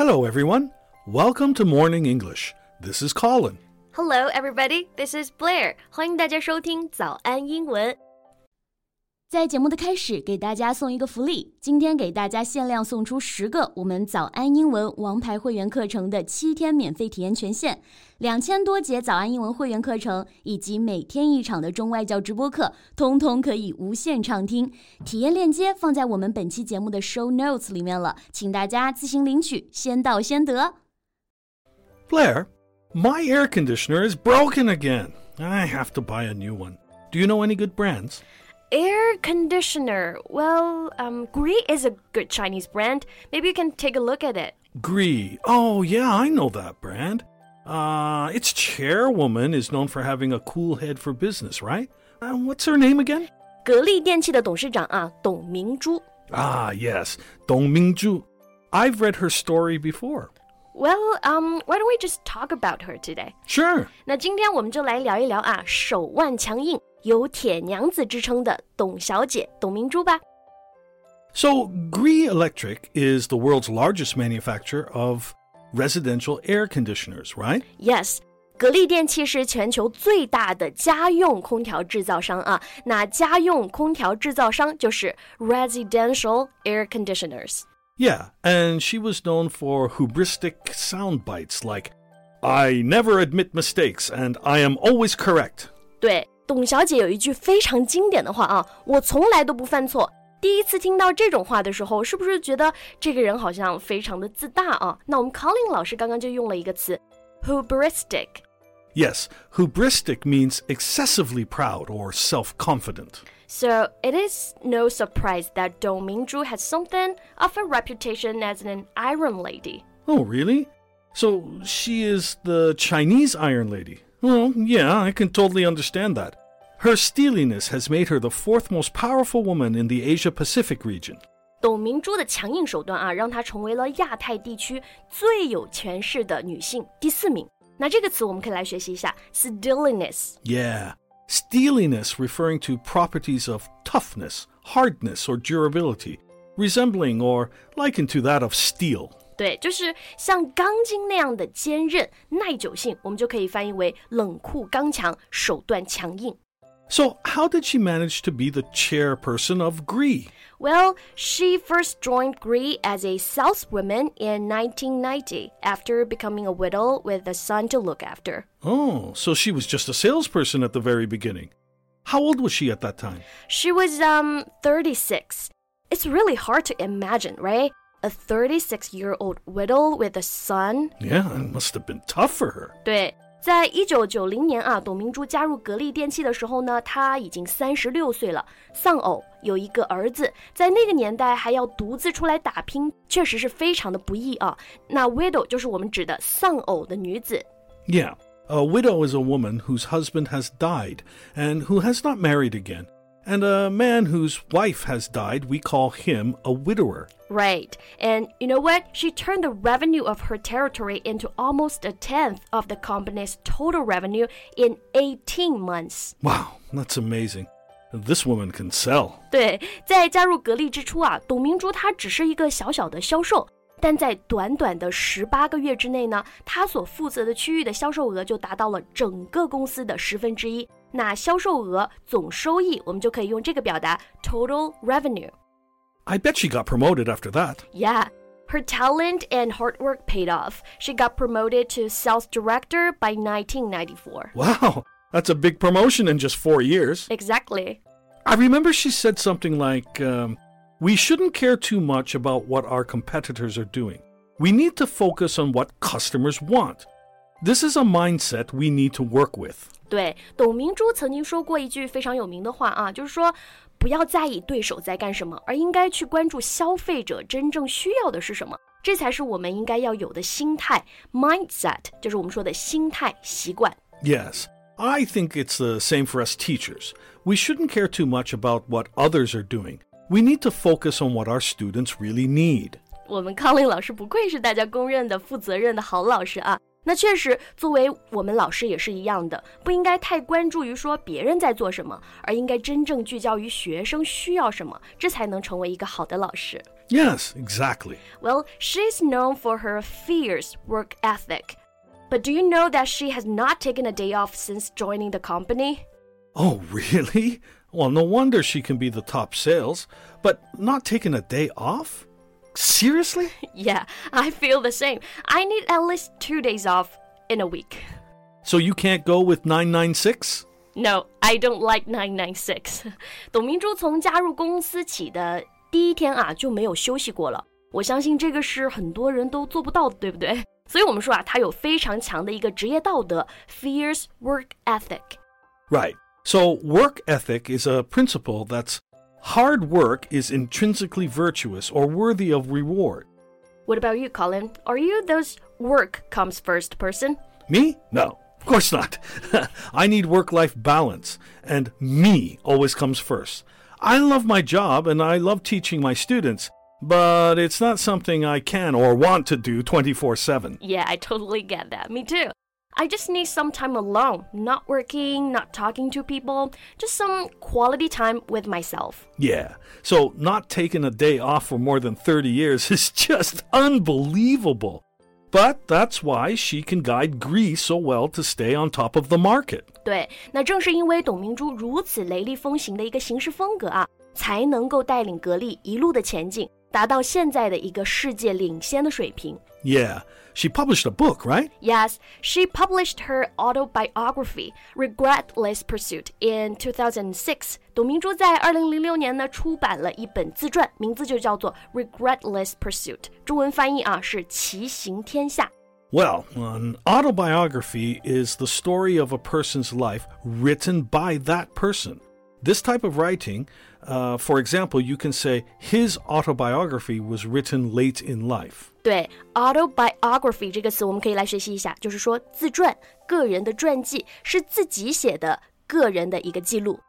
Hello, everyone. Welcome to Morning English. This is Colin. Hello, everybody. This is Blair. 欢迎大家收听早安英文。 在节目的开始，给大家送一个福利。今天给大家限量送出十个我们早安英文王牌会员课程的七天免费体验权限，两千多节早安英文会员课程以及每天一场的中外教直播课，通通可以无限畅听。体验链接放在我们本期节目的 show notes 里面了，请大家自行领取，先到先得。Blair, my air conditioner is broken again. I have to buy a new one. Do you know any good brands? Air conditioner. Well, um, Gree is a good Chinese brand. Maybe you can take a look at it. Gree. Oh, yeah, I know that brand. Uh, its chairwoman is known for having a cool head for business, right? Uh, what's her name again? 格力电器的董事长啊，董明珠。 Ah, yes, Dong Mingzhu. I've read her story before. Well, um, why don't we just talk about her today? Sure. 那今天我们就来聊一聊啊，手腕强硬、 有铁娘子之称的董小姐董明珠吧。 So, Gree Electric is the world's largest manufacturer of residential air conditioners, right? Yes，格力电器是全球最大的家用空调制造商啊。那家用空调制造商就是 residential air conditioners。 Yeah, and she was known for hubristic sound bites like, I never admit mistakes and I am always correct. 对， 董小姐有一句非常经典的话啊，我从来都不犯错。第一次听到这种话的时候，是不是觉得这个人好像非常的自大啊？那我们 Colin 老师刚刚就用了一个词 hubristic。 Yes, hubristic means excessively proud or self confident. So it is no surprise that Dong Mingzhu has something of a reputation as an iron lady. Oh, really? So she is the Chinese Iron Lady? Well, yeah, I can totally understand that. Her steeliness has made her the fourth most powerful woman in the Asia Pacific region. 董明珠的强硬手段啊，让她成为了亚太地区最有权势的女性第四名。那这个词我们可以来学习一下 steeliness。 Yeah, steeliness referring to properties of toughness, hardness, or durability, resembling or likened to that of steel. 对，就是像钢筋那样的坚韧、耐久性，我们就可以翻译为冷酷刚强、手段强硬。So, how did she manage to be the chairperson of Gree? Well, she first joined Gree as a saleswoman in 1990 after becoming a widow with a son to look after. Oh, so she was just a salesperson at the very beginning. How old was she at that time? She was um 36. It's really hard to imagine, right? A 36-year-old widow with a son. Yeah, it must have been tough for her. 对，在一九九零年啊，董明珠加入格力电器的时候呢，她已经三十六岁了，丧偶，有一个儿子，在那个年代还要独自出来打拼，确实是非常的不易啊。那 widow 就是我们指的丧偶的女子。 Yeah, a widow is a woman whose husband has died and who has not married again. And a man whose wife has died, we call him a widower. Right. And you know what? She turned the revenue of her territory into almost a tenth of the company's total revenue in 18 months. Wow, that's amazing. This woman can sell. 对，在加入格力之初啊，董明珠她只是一个小小的销售，但在短短的十八个月之内呢，她所负责的区域的销售额就达到了整个公司的十分之一。 那销售额总收益，我们就可以用这个表达 total revenue。 I bet she got promoted after that. Yeah. Her talent and hard work paid off. She got promoted to sales director by 1994. Wow, that's a big promotion in just four years. Exactly. I remember she said something like, um, We shouldn't care too much about what our competitors are doing. We need to focus on what customers want. This is a mindset we need to work with. 对，董明珠曾经说过一句非常有名的话啊，就是说不要在意对手在干什么，而应该去关注消费者真正需要的是什么，这才是我们应该要有的心态 mindset，就是我们说的心态习惯。 Yes, I think it's the same for us teachers. We shouldn't care too much about what others are doing. We need to focus on what our students really need. 我们康令老师不愧是大家公认的负责任的好老师啊！ 那确实，作为我们老师也是一样的，不应该太关注于说别人在做什么，而应该真正聚焦于学生需要什么，这才能成为一个好的老师。Yes, exactly. Well, she's known for her fierce work ethic. But do you know that she has not taken a day off since joining the company? Oh, really? Well, no wonder she can be the top sales, but not taking a day off? Seriously? Yeah, I feel the same. I need at least two days off in a week. So you can't go with 996? No, I don't like 996. 董明珠从加入公司起的第一天啊就没有休息过了。我相信这个是很多人都做不到的，对不对？所以我们说啊，她有非常强的一个职业道德，fierce work ethic。Right. So work ethic is a principle that's hard work is intrinsically virtuous or worthy of reward. What about you, Colin? Are you those work comes first person? Me? No, of course not. I need work life balance, and me always comes first. I love my job and I love teaching my students, but it's not something I can or want to do 24 7. Yeah, I totally get that. Me too. I just need some time alone, not working, not talking to people, just some quality time with myself. Yeah. So, not taking a day off for more than 30 years is just unbelievable. But that's why she can guide Gree so well to stay on top of the market. 达到现在的一个世界领先的水平。Yeah, she published a book, right? Yes, she published her autobiography, Regretless Pursuit, in 2006. 董明珠在二零零六年呢出版了一本自传，名字就叫做《Regretless Pursuit》，中文翻译啊是《棋行天下》。Well, an autobiography is the story of a person's life written by that person. This type of writing, uh, for example, you can say his autobiography was written late in life. 对，autobiography 这个词我们可以来学习一下，就是说自传、个人的传记，是自己写的个人的一个记录。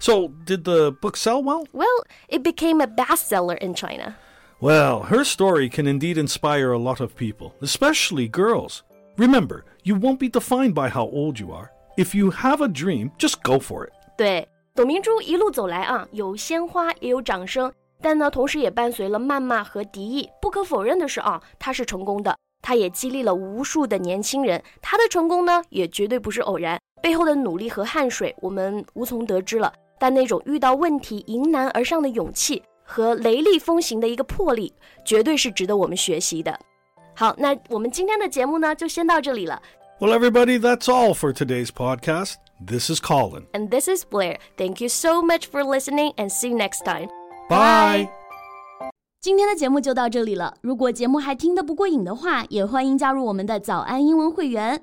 So, did the book sell well? Well, it became a bestseller in China. Well, her story can indeed inspire a lot of people, especially girls. Remember, you won't be defined by how old you are. If you have a dream, just go for it. 对， 董明珠一路走来啊，有鲜花也有掌声，但呢，同时也伴随了谩骂和敌意。不可否认的是啊，她是成功的，她也激励了无数的年轻人。她的成功呢，也绝对不是偶然，背后的努力和汗水我们无从得知了。但那种遇到问题迎难而上的勇气和雷厉风行的一个魄力，绝对是值得我们学习的。好，那我们今天的节目呢，就先到这里了。Well, everybody, that's all for today's podcast. This is Colin. And this is Blair. Thank you so much for listening, and see you next time. Bye. 今天的节目就到这里了。如果节目还听得不过瘾的话，也欢迎加入我们的早安英文会员。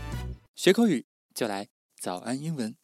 学口语就来早安英文。